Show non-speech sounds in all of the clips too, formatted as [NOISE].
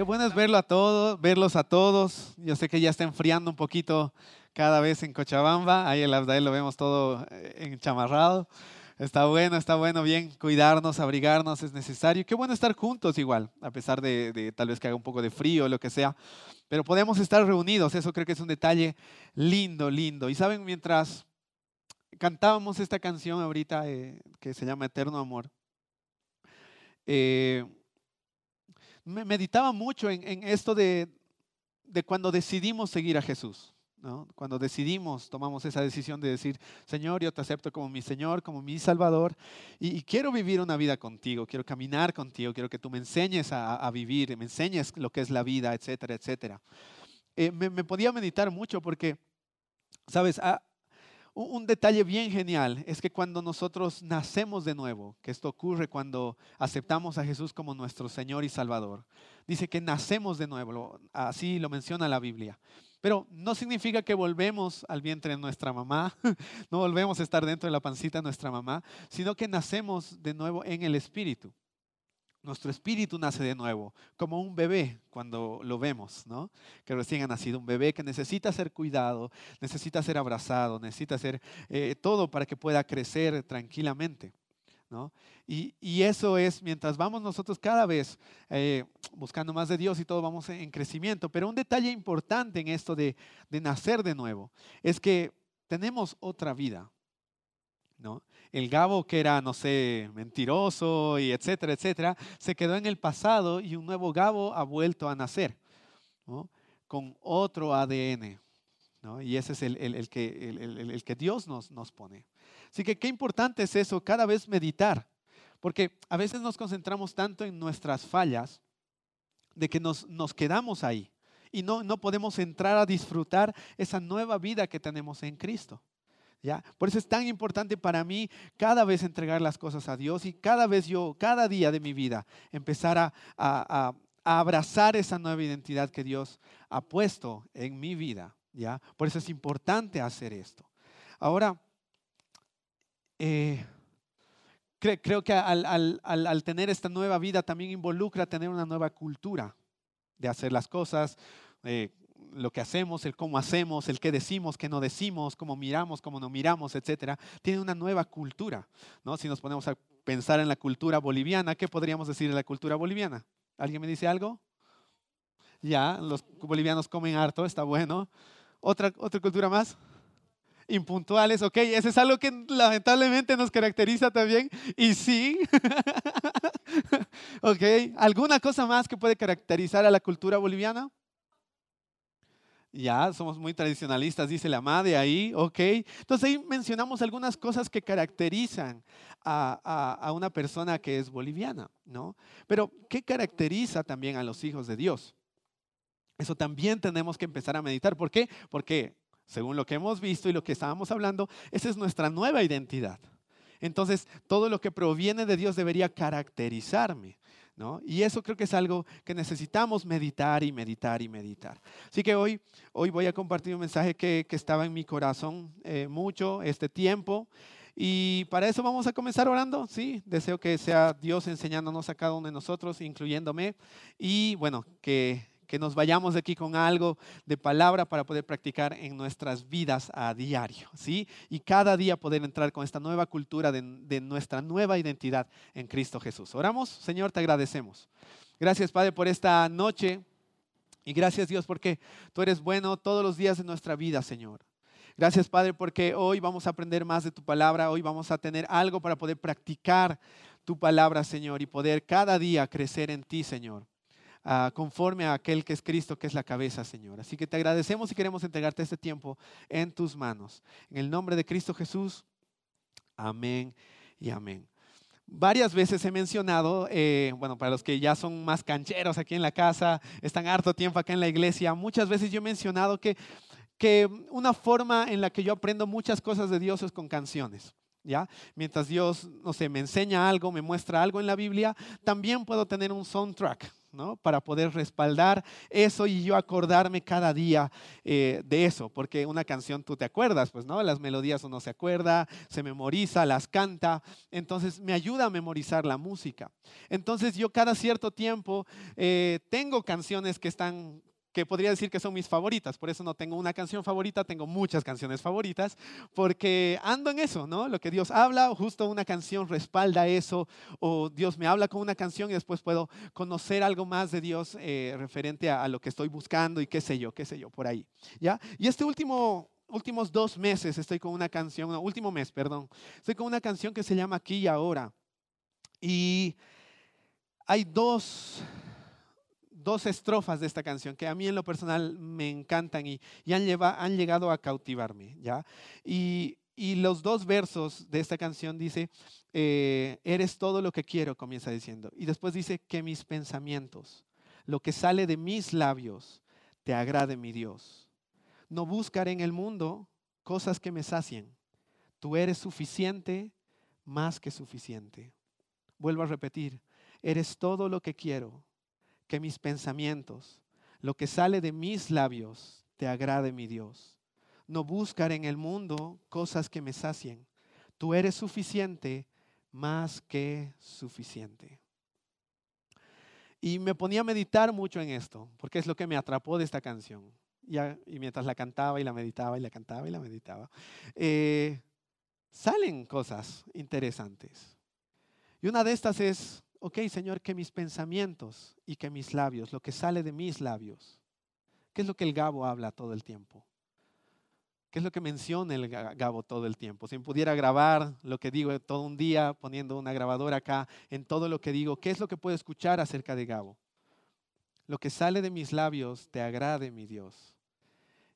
Qué bueno es verlo a todos, verlos a todos. Yo sé que ya está enfriando un poquito cada vez en Cochabamba. Ahí el Abdael lo vemos todo eh, enchamarrado. Está bueno, está bueno, bien, cuidarnos, abrigarnos es necesario. Qué bueno estar juntos igual, a pesar de, tal vez que haga un poco de frío o lo que sea. Pero podemos estar reunidos, eso creo que es un detalle lindo, lindo. Y saben, mientras cantábamos esta canción ahorita eh, que se llama Eterno Amor, eh, meditaba mucho en, esto de, de cuando decidimos seguir a Jesús. Cuando decidimos, tomamos esa decisión de decir, Señor, yo te acepto como mi Señor, como mi Salvador, y, quiero vivir una vida contigo, quiero caminar contigo, quiero que tú me enseñes a, vivir, me enseñes lo que es la vida, etcétera, etcétera. Eh, me, podía meditar mucho porque, sabes, ah, un detalle bien genial es que cuando nosotros nacemos de nuevo, que esto ocurre cuando aceptamos a Jesús como nuestro Señor y Salvador, dice que nacemos de nuevo, así lo menciona la Biblia. Pero no significa que volvemos al vientre de nuestra mamá, [LAUGHS] no volvemos a estar dentro de la pancita de nuestra mamá, sino que nacemos de nuevo en el Espíritu. Nuestro espíritu nace de nuevo, como un bebé cuando lo vemos, ¿no? Que recién ha nacido un bebé que necesita ser cuidado, necesita ser abrazado, necesita ser eh, todo para que pueda crecer tranquilamente. Y, eso es, mientras vamos nosotros cada vez eh, buscando más de Dios y todo vamos en crecimiento. Pero un detalle importante en esto de, nacer de nuevo es que tenemos otra vida. ¿no? El Gabo que era, no sé, mentiroso y etcétera, etcétera, se quedó en el pasado y un nuevo Gabo ha vuelto a nacer con otro ADN. Y ese es el, que, el, que, Dios nos, nos pone. Así que qué importante es eso, cada vez meditar, porque a veces nos concentramos tanto en nuestras fallas de que nos, nos quedamos ahí y no, no podemos entrar a disfrutar esa nueva vida que tenemos en Cristo. Por eso es tan importante para mí cada vez entregar las cosas a Dios y cada vez yo, cada día de mi vida, empezar a, abrazar esa nueva identidad que Dios ha puesto en mi vida. Por eso es importante hacer esto. Ahora, eh, creo que al, tener esta nueva vida también involucra tener una nueva cultura de hacer las cosas, eh, lo que hacemos, el cómo hacemos, el qué decimos, qué no decimos, cómo miramos, cómo no miramos, etcétera. Tiene una nueva cultura, ¿no? Si nos ponemos a pensar en la cultura boliviana, ¿qué podríamos decir de la cultura boliviana? ¿Alguien me dice algo? Ya, los bolivianos comen harto, está bueno. ¿Otra, otra cultura más? impuntuales, ok, eso es algo que lamentablemente nos caracteriza también. Y sí, [LAUGHS] ok, ¿alguna cosa más que puede caracterizar a la cultura boliviana? Ya, somos muy tradicionalistas, dice la madre ahí, ok. Entonces ahí mencionamos algunas cosas que caracterizan a, a, una persona que es boliviana, ¿no? Pero, ¿qué caracteriza también a los hijos de Dios? Eso también tenemos que empezar a meditar. ¿Por qué? Porque según lo que hemos visto y lo que estábamos hablando, esa es nuestra nueva identidad. Entonces, todo lo que proviene de Dios debería caracterizarme. ¿No? Y eso creo que es algo que necesitamos meditar y meditar y meditar. Así que hoy, hoy voy a compartir un mensaje que, estaba en mi corazón eh, mucho este tiempo. Y para eso vamos a comenzar orando, ¿sí? Deseo que sea Dios enseñándonos a cada uno de nosotros, incluyéndome. Y bueno, que que nos vayamos de aquí con algo de palabra para poder practicar en nuestras vidas a diario, ¿sí? Y cada día poder entrar con esta nueva cultura de, de nuestra nueva identidad en Cristo Jesús. Oramos, Señor, te agradecemos. Gracias, Padre, por esta noche. Y gracias, Dios, porque tú eres bueno todos los días de nuestra vida, Señor. Gracias, Padre, porque hoy vamos a aprender más de tu palabra, hoy vamos a tener algo para poder practicar tu palabra, Señor, y poder cada día crecer en ti, Señor. Ah, conforme a aquel que es Cristo, que es la cabeza, Señor. Así que te agradecemos y queremos entregarte este tiempo en tus manos. En el nombre de Cristo Jesús, amén y amén. Varias veces he mencionado, eh, bueno, para los que ya son más cancheros aquí en la casa, están harto tiempo acá en la iglesia, muchas veces yo he mencionado que, que una forma en la que yo aprendo muchas cosas de Dios es con canciones. ¿Ya? Mientras Dios, no sé, me enseña algo, me muestra algo en la Biblia, también puedo tener un soundtrack, ¿no? Para poder respaldar eso y yo acordarme cada día eh, de eso, porque una canción tú te acuerdas, pues, ¿no? Las melodías uno se acuerda, se memoriza, las canta, entonces me ayuda a memorizar la música. Entonces yo cada cierto tiempo eh, tengo canciones que están que podría decir que son mis favoritas. Por eso no tengo una canción favorita, tengo muchas canciones favoritas, porque ando en eso, ¿no? Lo que Dios habla, justo una canción respalda eso, o Dios me habla con una canción y después puedo conocer algo más de Dios eh, referente a, lo que estoy buscando y qué sé yo, qué sé yo, por ahí. ¿Ya? Y este último últimos dos meses estoy con una canción, último mes, perdón, estoy con una canción que se llama Aquí y Ahora. Y hay dos dos estrofas de esta canción que a mí en lo personal me encantan y, han, han, llegado a cautivarme, ¿ya? Y, los dos versos de esta canción dice, eh, eres todo lo que quiero, comienza diciendo. Y después dice que mis pensamientos, lo que sale de mis labios, te agrade mi Dios. No buscaré en el mundo cosas que me sacien. Tú eres suficiente, más que suficiente. Vuelvo a repetir, eres todo lo que quiero que mis pensamientos, lo que sale de mis labios, te agrade, mi Dios. No buscar en el mundo cosas que me sacien. Tú eres suficiente, más que suficiente. Y me ponía a meditar mucho en esto, porque es lo que me atrapó de esta canción. y mientras la cantaba y la meditaba y la cantaba y la meditaba, eh, salen cosas interesantes. Y una de estas es ok, Señor, que mis pensamientos y que mis labios, lo que sale de mis labios, ¿qué es lo que el Gabo habla todo el tiempo? ¿Qué es lo que menciona el Gabo todo el tiempo? Si pudiera grabar lo que digo todo un día, poniendo una grabadora acá en todo lo que digo, ¿qué es lo que puedo escuchar acerca de Gabo? Lo que sale de mis labios te agrade, mi Dios.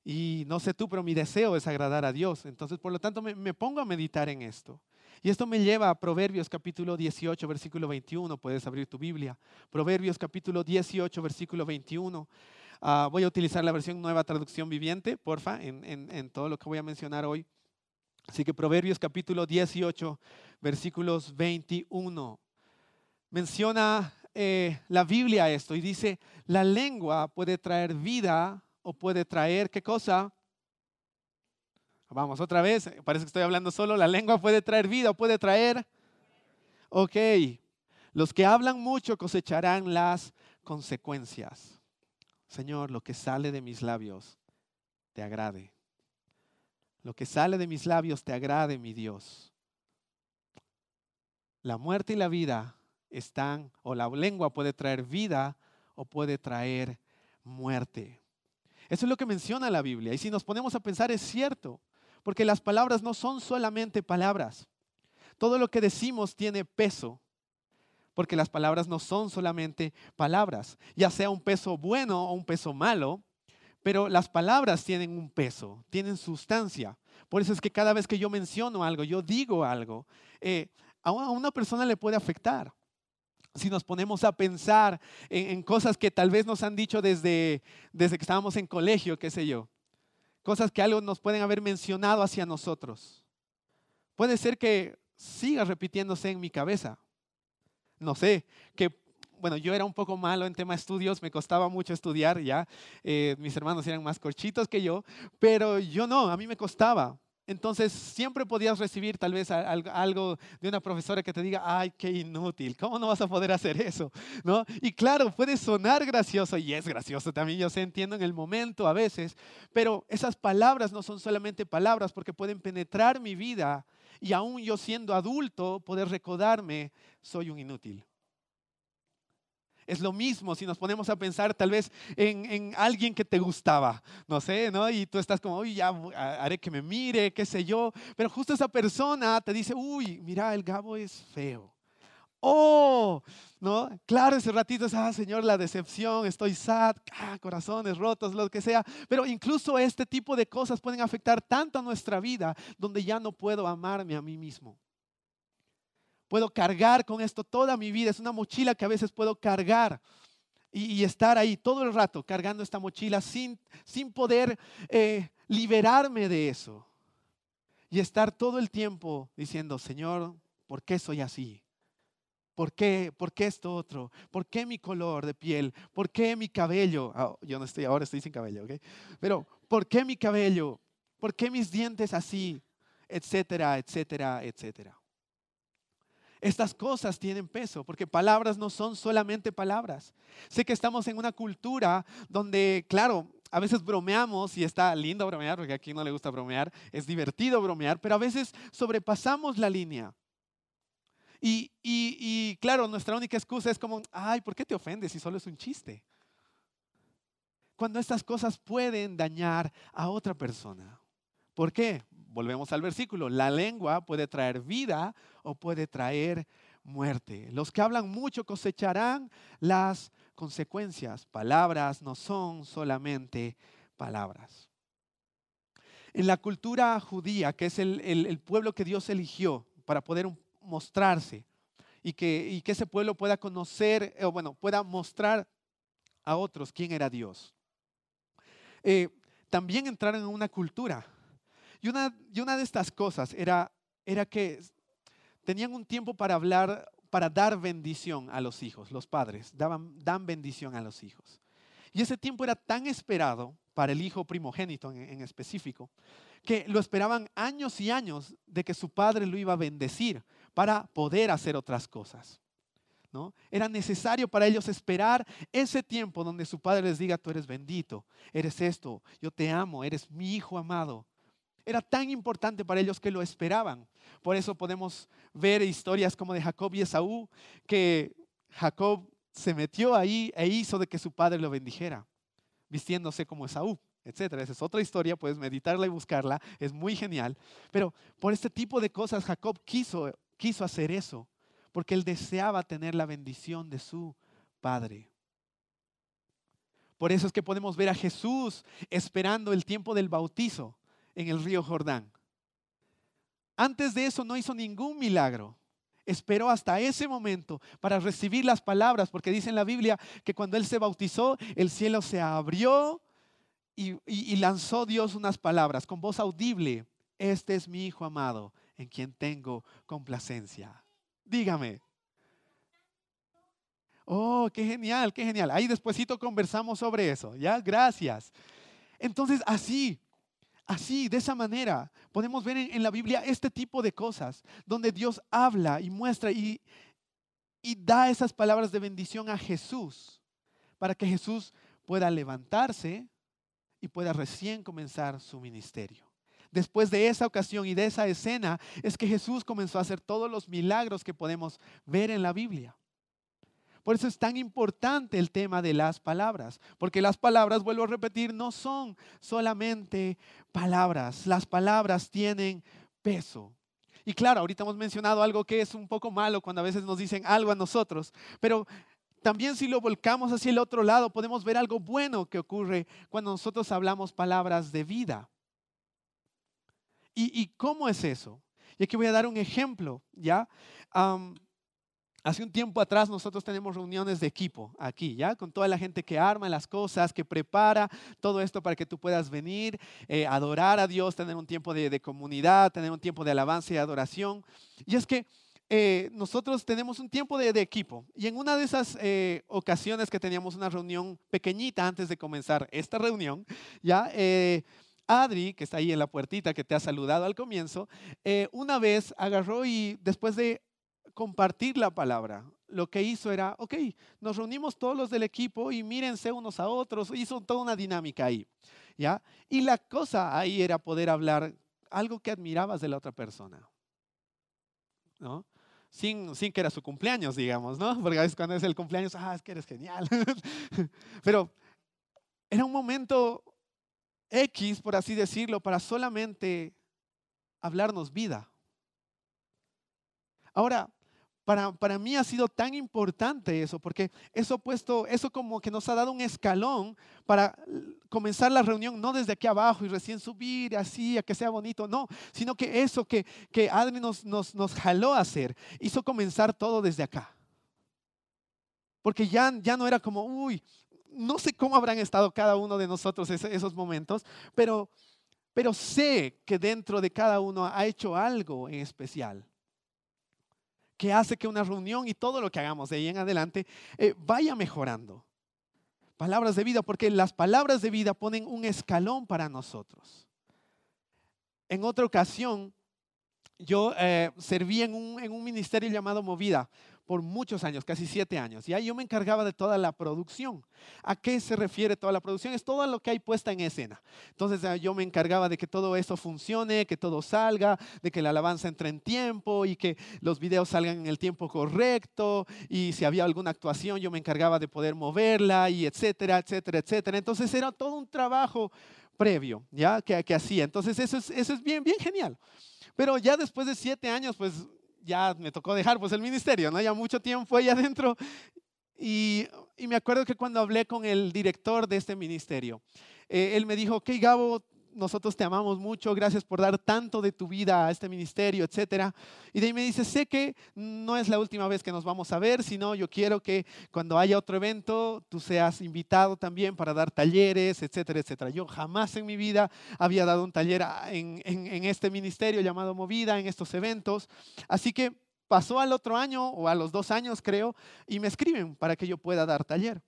Y no sé tú, pero mi deseo es agradar a Dios. Entonces, por lo tanto, me, me pongo a meditar en esto. Y esto me lleva a Proverbios capítulo 18, versículo 21. Puedes abrir tu Biblia. Proverbios capítulo 18, versículo 21. Ah, voy a utilizar la versión nueva traducción viviente, porfa, en, en, todo lo que voy a mencionar hoy. Así que Proverbios capítulo 18, versículos 21. Menciona eh, la Biblia esto y dice, la lengua puede traer vida o puede traer, ¿qué cosa? Vamos, otra vez, parece que estoy hablando solo, la lengua puede traer vida, puede traer... Ok, los que hablan mucho cosecharán las consecuencias. Señor, lo que sale de mis labios te agrade. Lo que sale de mis labios te agrade, mi Dios. La muerte y la vida están, o la lengua puede traer vida o puede traer muerte. Eso es lo que menciona la Biblia. Y si nos ponemos a pensar, es cierto. Porque las palabras no son solamente palabras. Todo lo que decimos tiene peso. Porque las palabras no son solamente palabras, ya sea un peso bueno o un peso malo, pero las palabras tienen un peso, tienen sustancia. Por eso es que cada vez que yo menciono algo, yo digo algo, eh, a una persona le puede afectar. Si nos ponemos a pensar en, en, cosas que tal vez nos han dicho desde, desde que estábamos en colegio, qué sé yo, cosas que algo nos pueden haber mencionado hacia nosotros. Puede ser que siga repitiéndose en mi cabeza. No sé, que bueno, yo era un poco malo en tema de estudios, me costaba mucho estudiar ya, eh, mis hermanos eran más corchitos que yo, pero yo no, a mí me costaba. Entonces siempre podías recibir tal vez algo de una profesora que te diga, ay, qué inútil, ¿cómo no vas a poder hacer eso? ¿No? Y claro, puede sonar gracioso y es gracioso también, yo sé, entiendo en el momento a veces, pero esas palabras no son solamente palabras porque pueden penetrar mi vida y aún yo siendo adulto poder recordarme, soy un inútil. Es lo mismo si nos ponemos a pensar tal vez en, alguien que te gustaba, no sé, ¿no? Y tú estás como, uy, ya haré que me mire, qué sé yo. Pero justo esa persona te dice, uy, mira, el Gabo es feo. Oh, ¿no? Claro, ese ratito es, ah, Señor, la decepción, estoy sad, ah, corazones rotos, lo que sea. Pero incluso este tipo de cosas pueden afectar tanto a nuestra vida donde ya no puedo amarme a mí mismo. Puedo cargar con esto toda mi vida. Es una mochila que a veces puedo cargar y, estar ahí todo el rato cargando esta mochila sin, sin poder eh, liberarme de eso. Y estar todo el tiempo diciendo, Señor, ¿por qué soy así? ¿Por qué? ¿Por qué esto otro? ¿Por qué mi color de piel? ¿Por qué mi cabello? Ah, yo no estoy, ahora estoy sin cabello, ¿ok? Pero, ¿por qué mi cabello? ¿Por qué mis dientes así? Etcétera, etcétera, etcétera. Estas cosas tienen peso, porque palabras no son solamente palabras. Sé que estamos en una cultura donde, claro, a veces bromeamos y está lindo bromear, porque aquí no le gusta bromear, es divertido bromear, pero a veces sobrepasamos la línea. Y, claro, nuestra única excusa es como, ay, ¿por qué te ofendes si solo es un chiste? Cuando estas cosas pueden dañar a otra persona. ¿Por qué? Volvemos al versículo. La lengua puede traer vida o puede traer muerte. Los que hablan mucho cosecharán las consecuencias. Palabras no son solamente palabras. En la cultura judía, que es el pueblo que Dios eligió para poder mostrarse y que, ese pueblo pueda conocer, o bueno, pueda mostrar a otros quién era Dios. Eh, también entraron en una cultura. Y una, de estas cosas era, que tenían un tiempo para hablar, para dar bendición a los hijos, los padres, daban, dan bendición a los hijos. Y ese tiempo era tan esperado para el hijo primogénito en, específico, que lo esperaban años y años de que su padre lo iba a bendecir para poder hacer otras cosas. ¿no? Era necesario para ellos esperar ese tiempo donde su padre les diga, tú eres bendito, eres esto, yo te amo, eres mi hijo amado. Era tan importante para ellos que lo esperaban. Por eso podemos ver historias como de Jacob y Esaú, que Jacob se metió ahí e hizo de que su padre lo bendijera, vistiéndose como Esaú, etcétera. Esa es otra historia, puedes meditarla y buscarla, es muy genial. Pero por este tipo de cosas Jacob quiso, quiso hacer eso, porque él deseaba tener la bendición de su padre. Por eso es que podemos ver a Jesús esperando el tiempo del bautizo en el río Jordán. Antes de eso no hizo ningún milagro esperó hasta ese momento para recibir las palabras, porque dice en la Biblia que cuando él se bautizó, el cielo se abrió y, lanzó Dios unas palabras con voz audible. Este es mi Hijo amado, en quien tengo complacencia. Dígame. Oh, qué genial, qué genial. Ahí despuesito conversamos sobre eso, ¿ya? Gracias. Entonces, así, Así, de esa manera, podemos ver en, la Biblia este tipo de cosas, donde Dios habla y muestra y, y da esas palabras de bendición a Jesús, para que Jesús pueda levantarse y pueda recién comenzar su ministerio. Después de esa ocasión y de esa escena es que Jesús comenzó a hacer todos los milagros que podemos ver en la Biblia. Por eso es tan importante el tema de las palabras, porque las palabras, vuelvo a repetir, no son solamente palabras, las palabras tienen peso. Y claro, ahorita hemos mencionado algo que es un poco malo cuando a veces nos dicen algo a nosotros, pero también si lo volcamos hacia el otro lado, podemos ver algo bueno que ocurre cuando nosotros hablamos palabras de vida. ¿Y, cómo es eso? Y aquí voy a dar un ejemplo, ¿ya? Hace un tiempo atrás nosotros tenemos reuniones de equipo aquí, ¿ya? Con toda la gente que arma las cosas, que prepara todo esto para que tú puedas venir, eh, adorar a Dios, tener un tiempo de, comunidad, tener un tiempo de alabanza y adoración. Y es que eh, nosotros tenemos un tiempo de, equipo. Y en una de esas eh, ocasiones que teníamos una reunión pequeñita antes de comenzar esta reunión, ¿ya? Adri, que está ahí en la puertita, que te ha saludado al comienzo, una vez agarró y después de compartir la palabra. Lo que hizo era, ok, nos reunimos todos los del equipo y mírense unos a otros, hizo toda una dinámica ahí, ¿ya? Y la cosa ahí era poder hablar algo que admirabas de la otra persona, ¿no? Sin, sin que era su cumpleaños, digamos, ¿no? Porque a veces cuando es el cumpleaños, ah, es que eres genial. [LAUGHS] Pero era un momento X, por así decirlo, para solamente hablarnos vida. Ahora, para, mí ha sido tan importante eso, porque eso puesto, eso como que nos ha dado un escalón para comenzar la reunión, no desde aquí abajo y recién subir así a que sea bonito, no, sino que eso que, que Adri nos, nos, nos jaló a hacer, hizo comenzar todo desde acá. Porque ya, ya no era como, uy, no sé cómo habrán estado cada uno de nosotros esos momentos, pero, pero sé que dentro de cada uno ha hecho algo en especial que hace que una reunión y todo lo que hagamos de ahí en adelante eh, vaya mejorando. Palabras de vida, porque las palabras de vida ponen un escalón para nosotros. En otra ocasión, yo eh, serví en un, ministerio llamado Movida por muchos años, casi siete años. Y ahí yo me encargaba de toda la producción. ¿A qué se refiere toda la producción? Es todo lo que hay puesta en escena. Entonces ah, yo me encargaba de que todo eso funcione, que todo salga, de que la alabanza entre en tiempo y que los videos salgan en el tiempo correcto. Y si había alguna actuación, yo me encargaba de poder moverla y etcétera, etcétera, etcétera. Entonces era todo un trabajo previo, ¿ya? Que, que hacía. Entonces eso es, eso es bien genial. Pero ya después de siete años, pues ya me tocó dejar pues el ministerio, ¿no? Ya mucho tiempo ahí [LAUGHS] adentro. Y, y me acuerdo que cuando hablé con el director de este ministerio, eh, él me dijo, ok, Gabo, nosotros te amamos mucho, gracias por dar tanto de tu vida a este ministerio, etcétera. Y de ahí me dice, sé que no es la última vez que nos vamos a ver, sino yo quiero que cuando haya otro evento tú seas invitado también para dar talleres, etcétera, etcétera. Yo jamás en mi vida había dado un taller en, en este ministerio llamado Movida, en estos eventos. Así que pasó al otro año o a los dos años creo y me escriben para que yo pueda dar taller.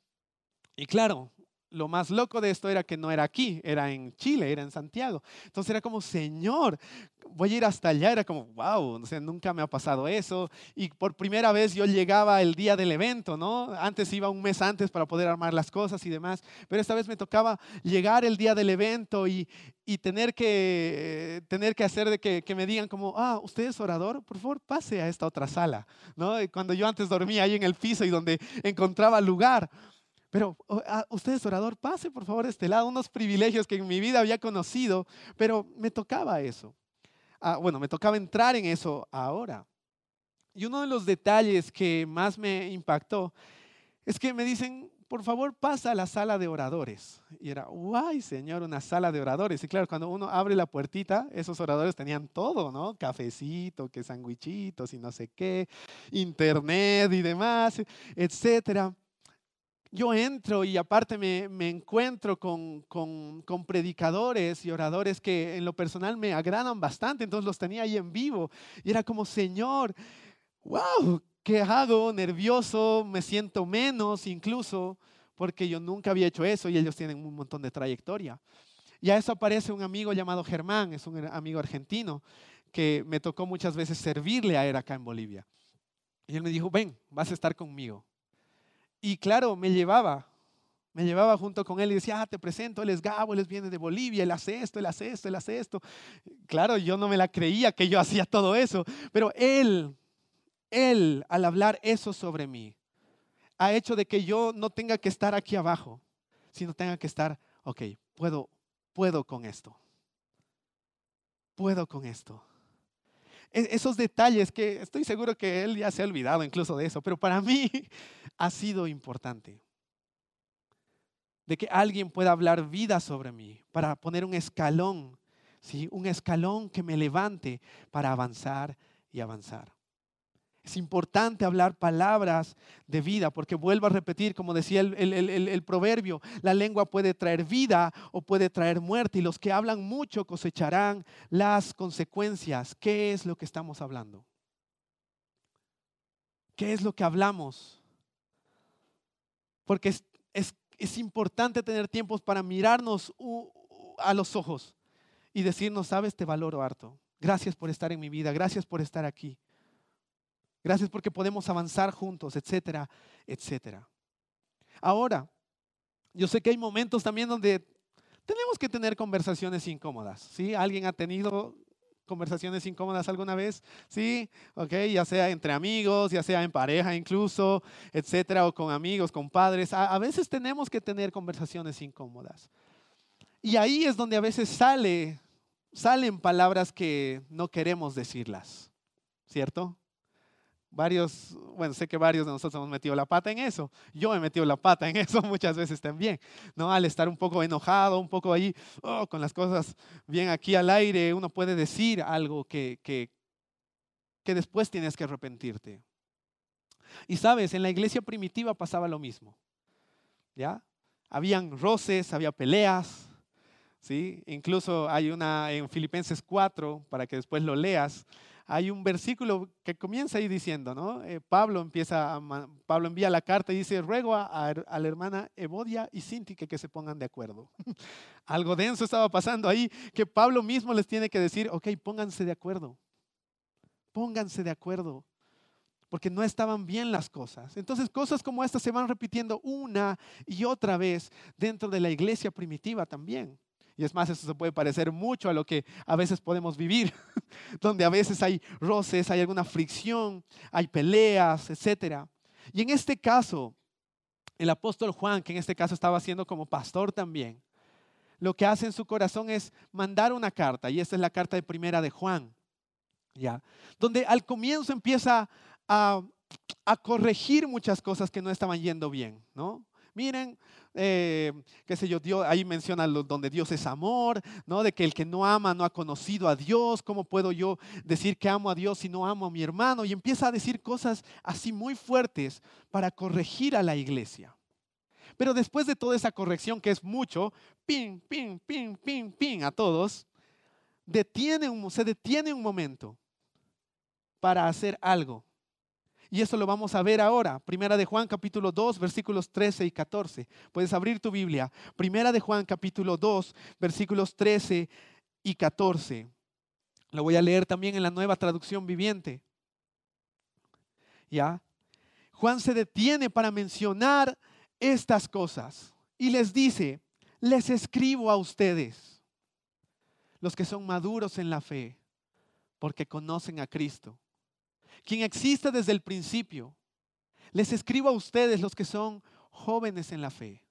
Y claro, lo más loco de esto era que no era aquí, era en Chile, era en Santiago. Entonces era como, Señor, voy a ir hasta allá. Era como, wow, nunca me ha pasado eso. Y por primera vez yo llegaba el día del evento, ¿no? Antes iba un mes antes para poder armar las cosas y demás. Pero esta vez me tocaba llegar el día del evento y, y tener, que, tener que hacer de que, que, me digan como, ah, usted es orador, por favor pase a esta otra sala, ¿no? Cuando yo antes dormía ahí en el piso y donde encontraba lugar. Pero ah, usted es orador, pase por favor a este lado, unos privilegios que en mi vida había conocido, pero me tocaba eso. Ah, bueno, me tocaba entrar en eso ahora. Y uno de los detalles que más me impactó es que me dicen, por favor, pasa a la sala de oradores. Y era, guay, señor, una sala de oradores. Y claro, cuando uno abre la puertita, esos oradores tenían todo, ¿no? Cafecito, que sandwichitos y no sé qué, internet y demás, etcétera yo entro y aparte me, encuentro con, predicadores y oradores que en lo personal me agradan bastante, entonces los tenía ahí en vivo y era como, Señor, wow, ¿qué hago? Nervioso, me siento menos incluso, porque yo nunca había hecho eso y ellos tienen un montón de trayectoria. Y a eso aparece un amigo llamado Germán, es un amigo argentino, que me tocó muchas veces servirle a él acá en Bolivia. Y él me dijo, ven, vas a estar conmigo. Y claro, me llevaba, me llevaba junto con él y decía, ah, te presento, él es Gabo, él viene de Bolivia, él hace esto, él hace esto, él hace esto. Claro, yo no me la creía que yo [LAUGHS] hacía todo eso, pero él, él, al hablar eso sobre mí, ha hecho de que yo no tenga que estar aquí abajo, sino tenga que estar, ok, puedo, puedo con esto. Puedo con esto. E-, esos detalles que estoy seguro que él ya se ha olvidado incluso de eso, pero para mí [LAUGHS] ha sido importante. De que alguien pueda hablar vida sobre mí, para poner un escalón, ¿sí? un escalón que me levante para avanzar y avanzar. Es importante hablar palabras de vida, porque vuelvo a repetir, como decía el, proverbio, la lengua puede traer vida o puede traer muerte, y los que hablan mucho cosecharán las consecuencias. ¿Qué es lo que estamos hablando? ¿Qué es lo que hablamos? Porque es, es importante tener tiempos para mirarnos a los ojos y decirnos, sabes, te valoro harto. Gracias por estar en mi vida, gracias por estar aquí. Gracias porque podemos avanzar juntos, etcétera, etcétera. Ahora, yo sé que hay momentos también donde tenemos que tener conversaciones incómodas. ¿sí? ¿Alguien ha tenido conversaciones incómodas alguna vez? Sí, ok, ya sea entre amigos, ya sea en pareja incluso, etcétera, o con amigos, con padres. A, veces tenemos que tener conversaciones incómodas. Y ahí es donde a veces sale, salen palabras que no queremos decirlas, ¿cierto? Varios, bueno, sé que varios de nosotros hemos metido la pata en eso. Yo he metido la pata en [LAUGHS] eso muchas veces también, ¿no? Al estar un poco enojado, un poco ahí, oh, con las cosas bien aquí al aire, uno puede decir algo que, que, que después tienes que arrepentirte. Y sabes, en la iglesia primitiva pasaba lo mismo, ¿ya? Habían roces, había peleas, ¿sí? Incluso hay una en Filipenses 4, para que después lo leas, hay un versículo que comienza ahí diciendo, ¿no? Eh, Pablo empieza, Pablo envía la carta y dice, ruego a, la hermana Evodia y Sinti que, se pongan de acuerdo. [LAUGHS] Algo denso estaba pasando ahí, que Pablo mismo les tiene que decir, ok, pónganse de acuerdo, pónganse de acuerdo, porque no estaban bien las cosas. Entonces cosas como estas se van repitiendo una y otra vez dentro de la iglesia primitiva también. Y es más, eso se puede parecer mucho a lo que a veces podemos vivir, [LAUGHS] donde a veces hay roces, hay alguna fricción, hay peleas, etc. Y en este caso, el apóstol Juan, que en este caso estaba siendo como pastor también, lo que hace en su corazón es mandar una carta, y esta es la carta de primera de Juan, ¿ya? Donde al comienzo empieza a, a corregir muchas cosas que no estaban yendo bien, ¿no? Miren, eh, qué sé yo, ahí menciona donde Dios es amor, ¿no? De que el que no ama no ha conocido a Dios, ¿cómo puedo yo decir que amo a Dios si no amo a mi hermano? Y empieza a decir cosas así muy fuertes para corregir a la iglesia. Pero después de toda esa corrección, que es mucho, pin, pin, pin, pin, pin a todos, detiene se detiene un momento para hacer algo y eso lo vamos a ver ahora. Primera de Juan capítulo 2, versículos 13 y 14. Puedes abrir tu Biblia. Primera de Juan capítulo 2, versículos 13 y 14. Lo voy a leer también en la nueva traducción viviente. ¿Ya? Juan se detiene para mencionar estas cosas y les dice, les escribo a ustedes, los que son maduros en la fe, porque conocen a Cristo quien existe desde el principio. Les escribo a ustedes los que son jóvenes en la fe,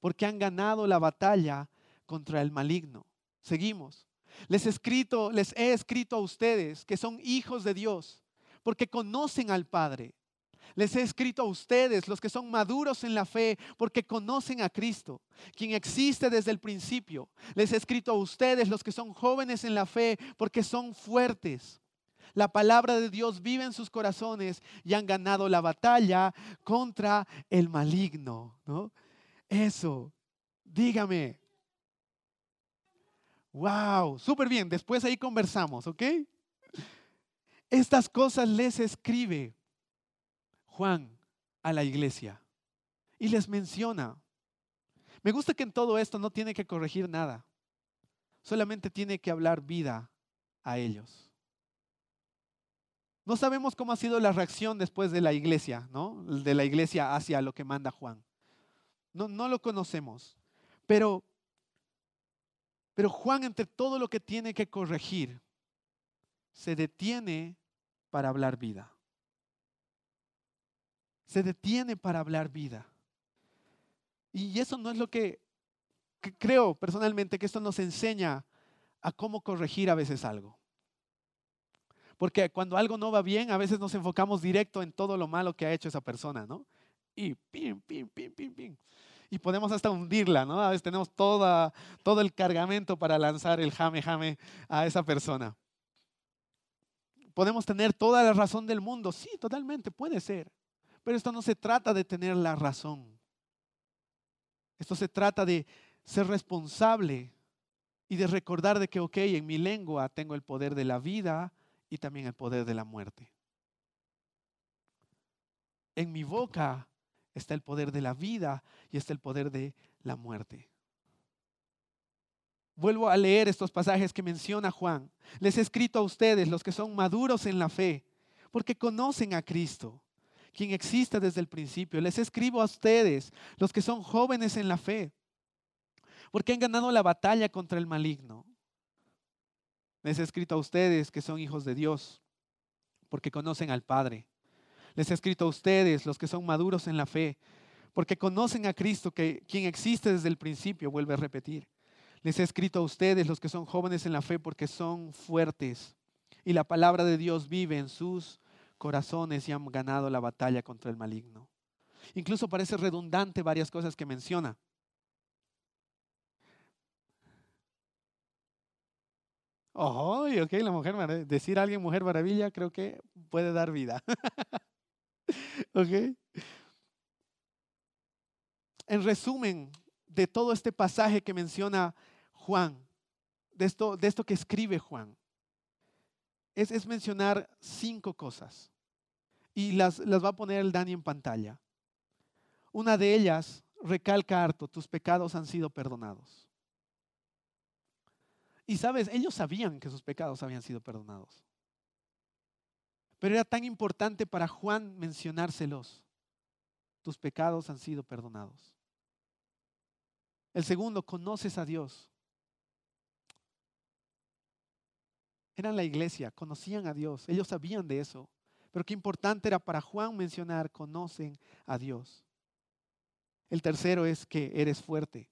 porque han ganado la batalla contra el maligno. Seguimos. Les, escrito, les he escrito a ustedes que son hijos de Dios, porque conocen al Padre. Les he escrito a ustedes, los que son maduros en la fe, porque conocen a Cristo, quien existe desde el principio. Les he escrito a ustedes, los que son jóvenes en la fe, porque son fuertes. La palabra de Dios vive en sus corazones y han ganado la batalla contra el maligno. ¿no? Eso, dígame. Wow, súper bien. Después ahí conversamos, ¿ok? Estas cosas les escribe Juan a la iglesia y les menciona. Me gusta que en todo esto no tiene que corregir nada, solamente tiene que hablar vida a ellos. No sabemos cómo ha sido la reacción después de la iglesia, ¿no? De la iglesia hacia lo que manda Juan. No, lo conocemos. Pero, pero Juan, entre todo lo que tiene que corregir, se detiene para hablar vida. Se detiene para hablar vida. Y eso no es lo que creo personalmente que esto nos enseña a cómo corregir a veces algo. Porque cuando algo no va bien, a veces nos enfocamos directo en todo lo malo que ha hecho esa persona, ¿no? Y pim, pim, pim, pim, pim. Y podemos hasta hundirla, ¿no? A veces tenemos toda, todo el cargamento para lanzar el jame, jame a esa persona. Podemos tener toda la razón del mundo, sí, totalmente, puede ser. Pero esto no se trata de tener la razón. Esto se trata de ser responsable y de recordar de que, ok, en mi lengua tengo el poder de la vida, y también el poder de la muerte. En mi boca está el poder de la vida y está el poder de la muerte. Vuelvo a leer estos pasajes que menciona Juan. Les he escrito a ustedes, los que son maduros en la fe, porque conocen a Cristo, quien existe desde el principio. Les escribo a ustedes, los que son jóvenes en la fe, porque han ganado la batalla contra el maligno. Les he escrito a ustedes que son hijos de Dios, porque conocen al Padre. Les he escrito a ustedes, los que son maduros en la fe, porque conocen a Cristo, que quien existe desde el principio, vuelve a repetir. Les he escrito a ustedes, los que son jóvenes en la fe, porque son fuertes. Y la palabra de Dios vive en sus corazones y han ganado la batalla contra el maligno. Incluso parece redundante varias cosas que menciona. Oh, ok, la mujer. Decir a alguien mujer maravilla creo que puede dar vida. [LAUGHS] ok. En resumen de todo este pasaje que menciona Juan, de esto, de esto que escribe Juan, es, es mencionar cinco cosas. Y las, las va a poner el Dani en pantalla. Una de ellas recalca harto, tus pecados han sido perdonados. Y sabes, ellos sabían que sus pecados habían sido perdonados. Pero era tan importante para Juan mencionárselos. Tus pecados han sido perdonados. El segundo, conoces a Dios. Eran la iglesia, conocían a Dios, ellos sabían de eso. Pero qué importante era para Juan mencionar, conocen a Dios. El tercero es que eres fuerte.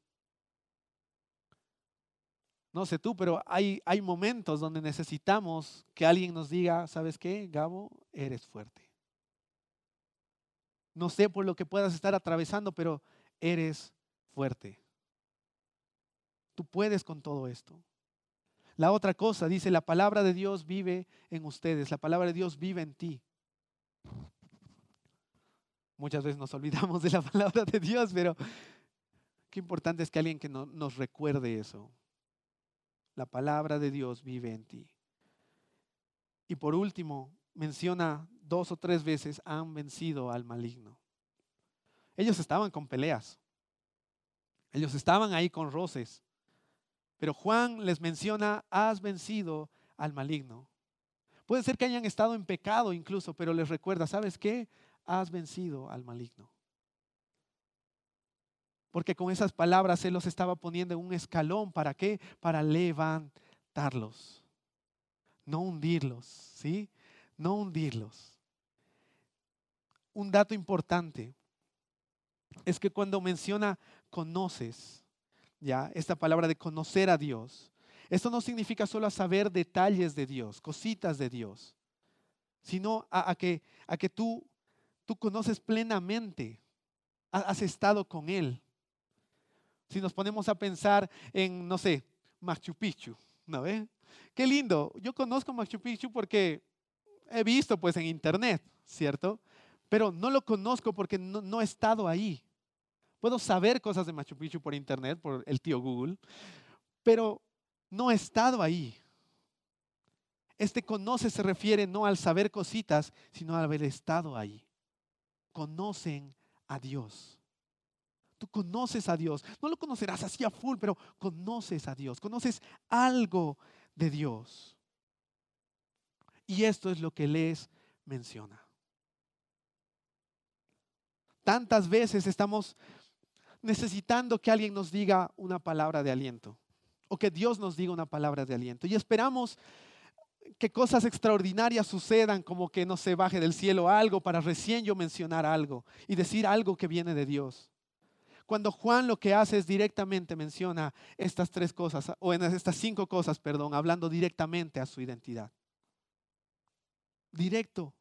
No sé tú, pero hay, hay momentos donde necesitamos que alguien nos diga, ¿sabes qué, Gabo? Eres fuerte. No sé por lo que puedas estar atravesando, pero eres fuerte. Tú puedes con todo esto. La otra cosa, dice, la palabra de Dios vive en ustedes, la palabra de Dios vive en ti. Muchas veces nos olvidamos de la [LAUGHS] palabra de Dios, pero qué importante es que alguien que no, nos recuerde eso. La palabra de Dios vive en ti. Y por último, menciona dos o tres veces, han vencido al maligno. Ellos estaban con peleas. Ellos estaban ahí con roces. Pero Juan les menciona, has vencido al maligno. Puede ser que hayan estado en pecado incluso, pero les recuerda, ¿sabes qué? Has vencido al maligno. Porque con esas palabras Él los estaba poniendo en un escalón. ¿Para qué? Para levantarlos. No hundirlos, ¿sí? No hundirlos. Un dato importante es que cuando menciona conoces, ya, esta palabra de conocer a Dios, esto no significa solo saber detalles de Dios, cositas de Dios, sino a, que, a que tú, tú conoces plenamente, has estado con Él, si nos ponemos a pensar en, no sé, Machu Picchu, ¿no ve? Qué lindo. Yo conozco Machu Picchu porque he visto pues en internet, ¿cierto? Pero no lo conozco porque no, no he estado ahí. Puedo saber cosas de Machu Picchu por internet, por el tío Google, pero no he estado ahí. Este conoce se refiere no al saber cositas, sino al haber estado ahí. Conocen a Dios. Tú conoces a Dios. No lo conocerás así a full, pero conoces a Dios. Conoces algo de Dios. Y esto es lo que les menciona. Tantas veces estamos necesitando que alguien nos diga una palabra de aliento o que Dios nos diga una palabra de aliento. Y esperamos que cosas extraordinarias sucedan, como que no se baje del cielo algo para recién yo mencionar algo y decir algo que viene de Dios. Cuando Juan lo que hace es directamente menciona estas tres cosas, o en estas cinco cosas, perdón, hablando directamente a su identidad. Directo,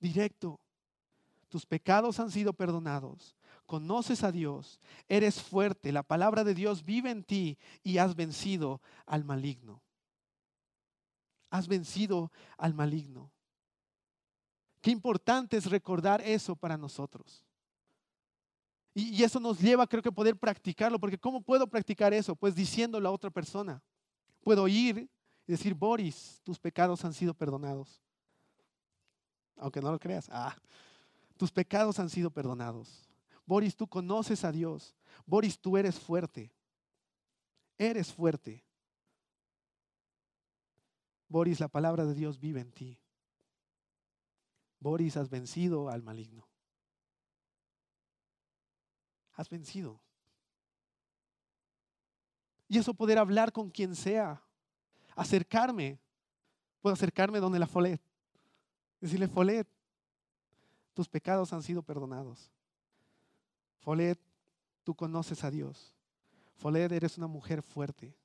directo. Tus pecados han sido perdonados. Conoces a Dios, eres fuerte, la palabra de Dios vive en ti y has vencido al maligno. Has vencido al maligno. Qué importante es recordar eso para nosotros. Y, eso nos lleva, creo que, a poder practicarlo, porque ¿cómo puedo practicar eso? Pues diciéndolo a otra persona. Puedo ir y decir, Boris, tus pecados han sido perdonados. Aunque no lo creas. Ah, tus pecados han sido perdonados. Boris, tú conoces a Dios. Boris, tú eres fuerte. Eres fuerte. Boris, la palabra de Dios vive en ti. Boris, has vencido al maligno has vencido. Y eso poder hablar con quien sea, acercarme. Puedo acercarme donde la Folet. Decirle, Folet, tus pecados han sido perdonados. Folet, tú conoces a Dios. Folet, eres una mujer fuerte.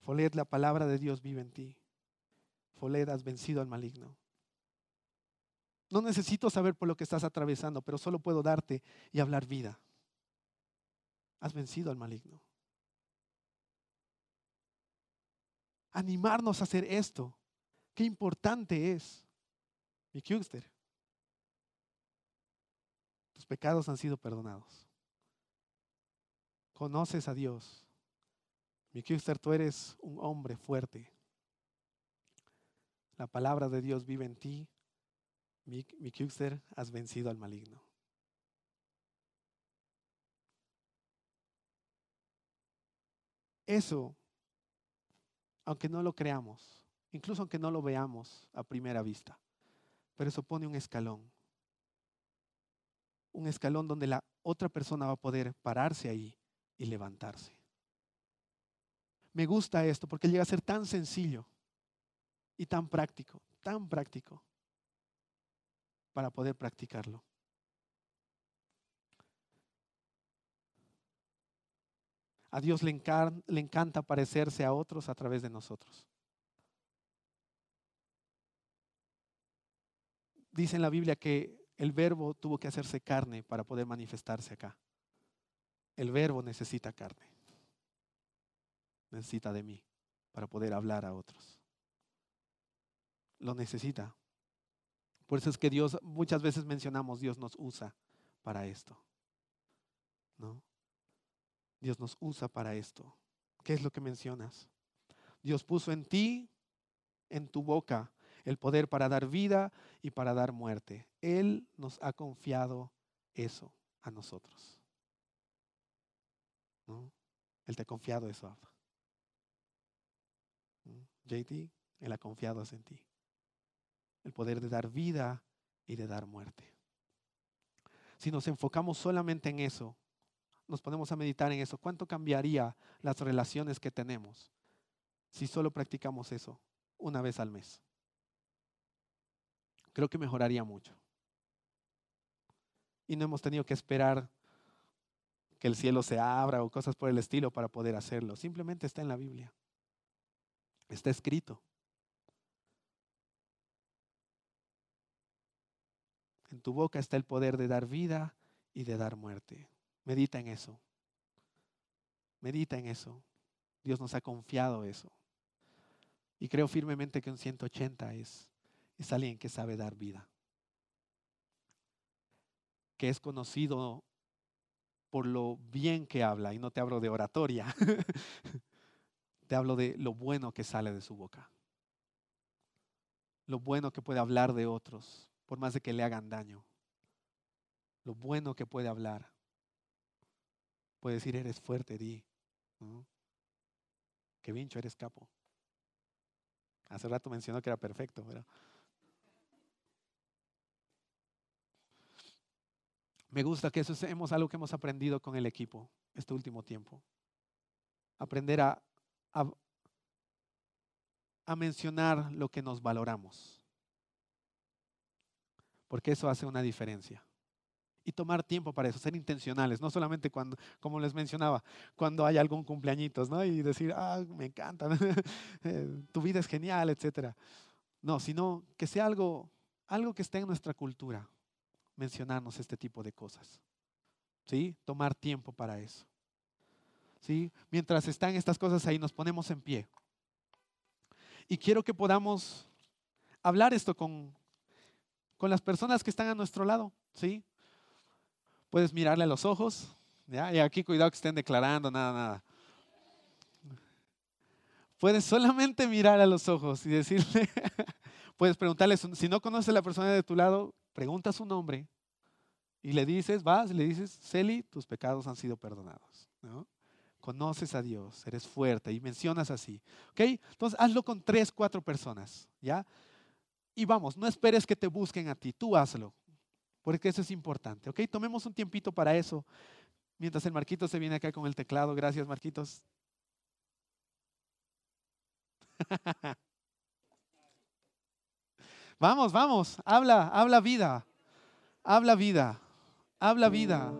Folet, la palabra de Dios vive en ti. Folet, has vencido al maligno. No necesito saber por lo que estás atravesando, pero solo puedo darte y hablar vida has vencido al maligno. Animarnos a hacer esto. Qué importante es. Mi Kungster. Tus pecados han sido perdonados. Conoces a Dios. Mi Kungster, tú eres un hombre fuerte. La palabra de Dios vive en ti. Mi, mi has vencido al maligno. Eso, aunque no lo creamos, incluso aunque no lo veamos a primera vista, pero eso pone un escalón. Un escalón donde la otra persona va a poder pararse ahí y levantarse. Me gusta esto porque llega a ser tan sencillo y tan práctico, tan práctico para poder practicarlo. A Dios le, encanta parecerse a otros a través de nosotros. Dice en la Biblia que el verbo tuvo que hacerse carne para poder manifestarse acá. El verbo necesita carne. Necesita de mí para poder hablar a otros. Lo necesita. Por eso es que Dios, muchas veces mencionamos, Dios nos usa para esto. ¿No? Dios nos usa para esto. ¿Qué es lo que mencionas? Dios puso en ti, en tu boca, el poder para dar vida y para dar muerte. Él nos ha confiado eso a nosotros. ¿No? Él te ha confiado eso. JT, Él ha confiado eso en ti. El poder de dar vida y de dar muerte. Si nos enfocamos solamente en eso, nos ponemos a meditar en eso, ¿cuánto cambiaría las relaciones que tenemos si solo practicamos eso una vez al mes? Creo que mejoraría mucho. Y no hemos tenido que esperar que el cielo se abra o cosas por el estilo para poder hacerlo. Simplemente está en la Biblia. Está escrito. En tu boca está el poder de dar vida y de dar muerte. Medita en eso. Medita en eso. Dios nos ha confiado eso. Y creo firmemente que un 180 es, es alguien que sabe dar vida. Que es conocido por lo bien que habla. Y no te hablo de oratoria. [LAUGHS] te hablo de lo bueno que sale de su boca. Lo bueno que puede hablar de otros, por más de que le hagan daño. Lo bueno que puede hablar. Puede decir, eres fuerte, di. Que vincho, eres capo. Hace rato mencionó que era perfecto, pero... Me gusta que eso es algo que hemos aprendido con el equipo este último tiempo. Aprender a mencionar lo que nos valoramos. Porque eso hace una diferencia y tomar tiempo para eso, ser intencionales, no solamente cuando, como les mencionaba, cuando hay algún cumpleañitos, ¿no? Y decir, ah, me encanta, [LAUGHS] eh, tu vida es genial, etcétera. No, sino que sea algo, algo que esté en nuestra cultura, mencionarnos este tipo de cosas. ¿Sí? Tomar tiempo para eso. ¿Sí? Mientras están estas cosas ahí, nos ponemos en pie. Y quiero que podamos hablar esto con, con las personas que están a nuestro lado, ¿sí? Puedes mirarle a los ojos. ¿ya? Y aquí cuidado que estén declarando, nada, nada. Puedes solamente mirar a los ojos y decirle, [LAUGHS] puedes preguntarle, si no conoces a la persona de tu lado, pregunta su nombre y le dices, vas, le dices, Celi, tus pecados han sido perdonados. Conoces a Dios, eres fuerte y mencionas así. ¿Ok? Entonces hazlo con tres, cuatro personas. ¿Ya? Y vamos, no esperes que te busquen a ti, tú hazlo porque eso es importante. ¿Ok? Tomemos un tiempito para eso. Mientras el Marquitos se viene acá con el teclado. Gracias, Marquitos. [LAUGHS] vamos, vamos. Habla, habla vida. Habla vida. Habla vida.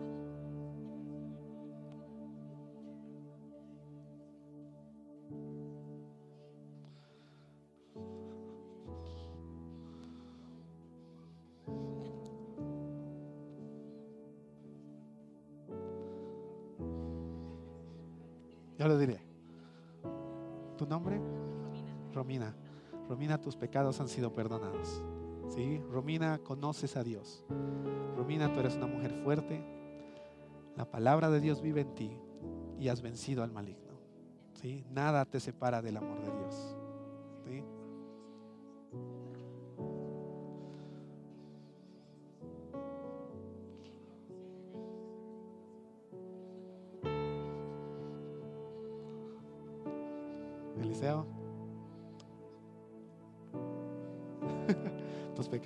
Lo diré. ¿Tu nombre? Romina. Romina, tus pecados han sido perdonados. ¿Sí? Romina, conoces a Dios. Romina, tú eres una mujer fuerte. La palabra de Dios vive en ti y has vencido al maligno. ¿Sí? Nada te separa del amor de Dios.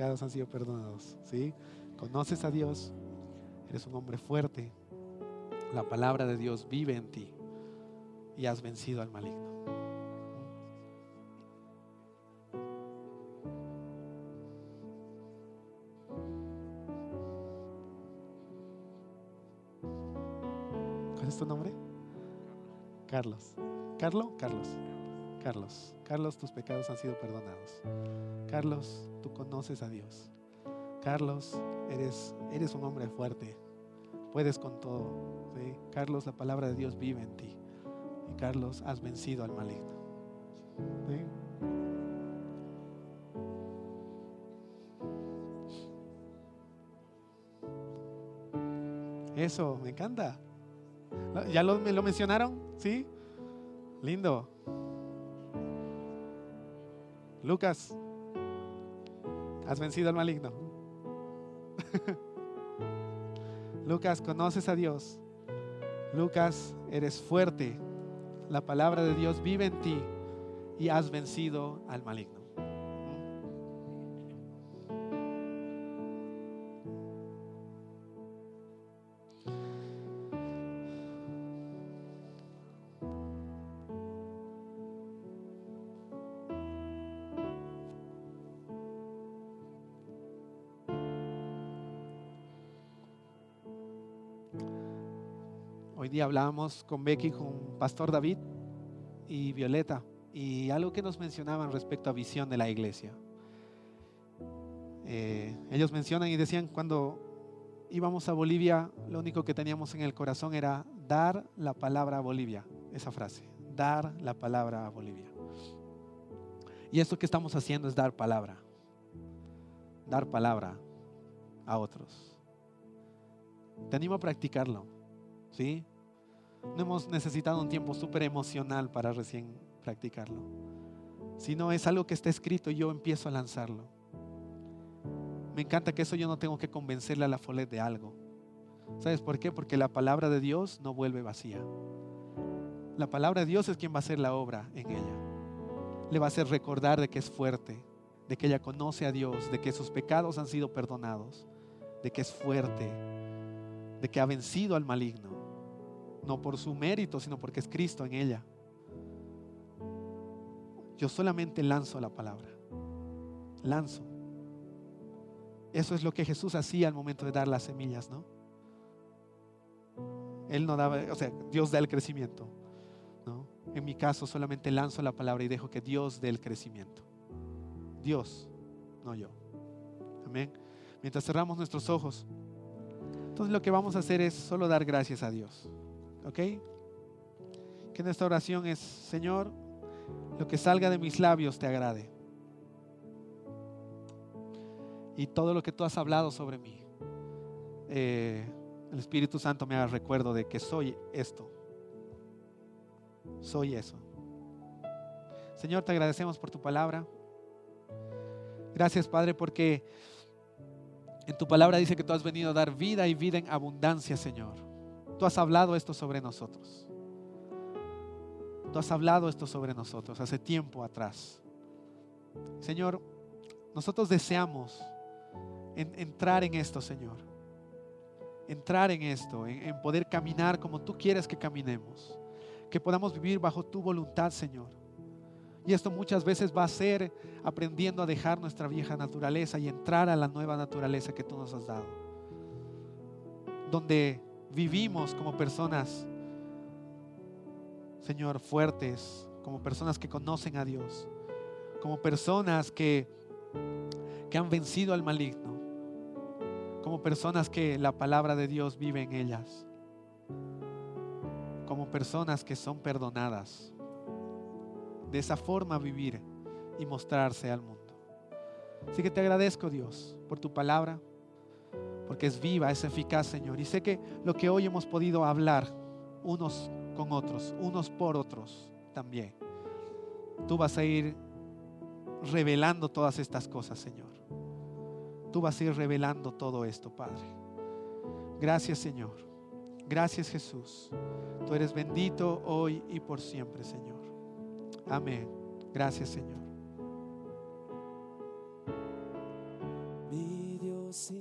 Han sido perdonados. ¿sí? Conoces a Dios. Eres un hombre fuerte. La palabra de Dios vive en ti. Y has vencido al maligno. ¿Cuál es tu nombre? Carlos. ¿Carlo? Carlos. Carlos. Carlos, tus pecados han sido perdonados. Carlos, tú conoces a Dios. Carlos, eres, eres un hombre fuerte. Puedes con todo. Carlos, la palabra de Dios vive en ti. Y Carlos, has vencido al maligno. Eso, me encanta. ¿Ya me lo mencionaron? ¿Sí? Lindo. Lucas, has vencido al maligno. [LAUGHS] Lucas, conoces a Dios. Lucas, eres fuerte. La palabra de Dios vive en ti y has vencido al maligno. Hoy día hablábamos con Becky, con Pastor David y Violeta, y algo que nos mencionaban respecto a visión de la iglesia. Eh, ellos mencionan y decían, cuando íbamos a Bolivia, lo único que teníamos en el corazón era dar la palabra a Bolivia, esa frase, dar la palabra a Bolivia. Y esto que estamos haciendo es dar palabra, dar palabra a otros. Te animo a practicarlo. No hemos necesitado un tiempo súper emocional para recién practicarlo, sino es algo que está escrito y yo empiezo a lanzarlo. Me encanta que eso yo no tengo que convencerle a la folet de algo. ¿Sabes por qué? Porque la palabra de Dios no vuelve vacía. La palabra de Dios es quien va a hacer la obra en ella. Le va a hacer recordar de que es fuerte, de que ella conoce a Dios, de que sus pecados han sido perdonados, de que es fuerte, de que ha vencido al maligno no por su mérito, sino porque es Cristo en ella. Yo solamente lanzo la palabra. Lanzo. Eso es lo que Jesús hacía al momento de dar las semillas, ¿no? Él no daba, o sea, Dios da el crecimiento, ¿no? En mi caso solamente lanzo la palabra y dejo que Dios dé el crecimiento. Dios, no yo. Amén. Mientras cerramos nuestros ojos, entonces lo que vamos a hacer es solo dar gracias a Dios. ¿Ok? Que nuestra oración es, Señor, lo que salga de mis labios te agrade. Y todo lo que tú has hablado sobre mí, eh, el Espíritu Santo me haga recuerdo de que soy esto. Soy eso. Señor, te agradecemos por tu palabra. Gracias, Padre, porque en tu palabra dice que tú has venido a dar vida y vida en abundancia, Señor. Tú has hablado esto sobre nosotros. Tú has hablado esto sobre nosotros hace tiempo atrás. Señor, nosotros deseamos entrar en esto, Señor. Entrar en esto, en, poder caminar como tú quieres que caminemos. Que podamos vivir bajo tu voluntad, Señor. Y esto muchas veces va a ser aprendiendo a dejar nuestra vieja naturaleza y entrar a la nueva naturaleza que tú nos has dado. Donde vivimos como personas, Señor, fuertes, como personas que conocen a Dios, como personas que, que han vencido al maligno, como personas que la palabra de Dios vive en ellas, como personas que son perdonadas. De esa forma vivir y mostrarse al mundo. Así que te agradezco Dios por tu palabra porque es viva, es eficaz, Señor. Y sé que lo que hoy hemos podido hablar unos con otros, unos por otros también, tú vas a ir revelando todas estas cosas, Señor. Tú vas a ir revelando todo esto, Padre. Gracias, Señor. Gracias, Jesús. Tú eres bendito hoy y por siempre, Señor. Amén. Gracias, Señor. Mi Dios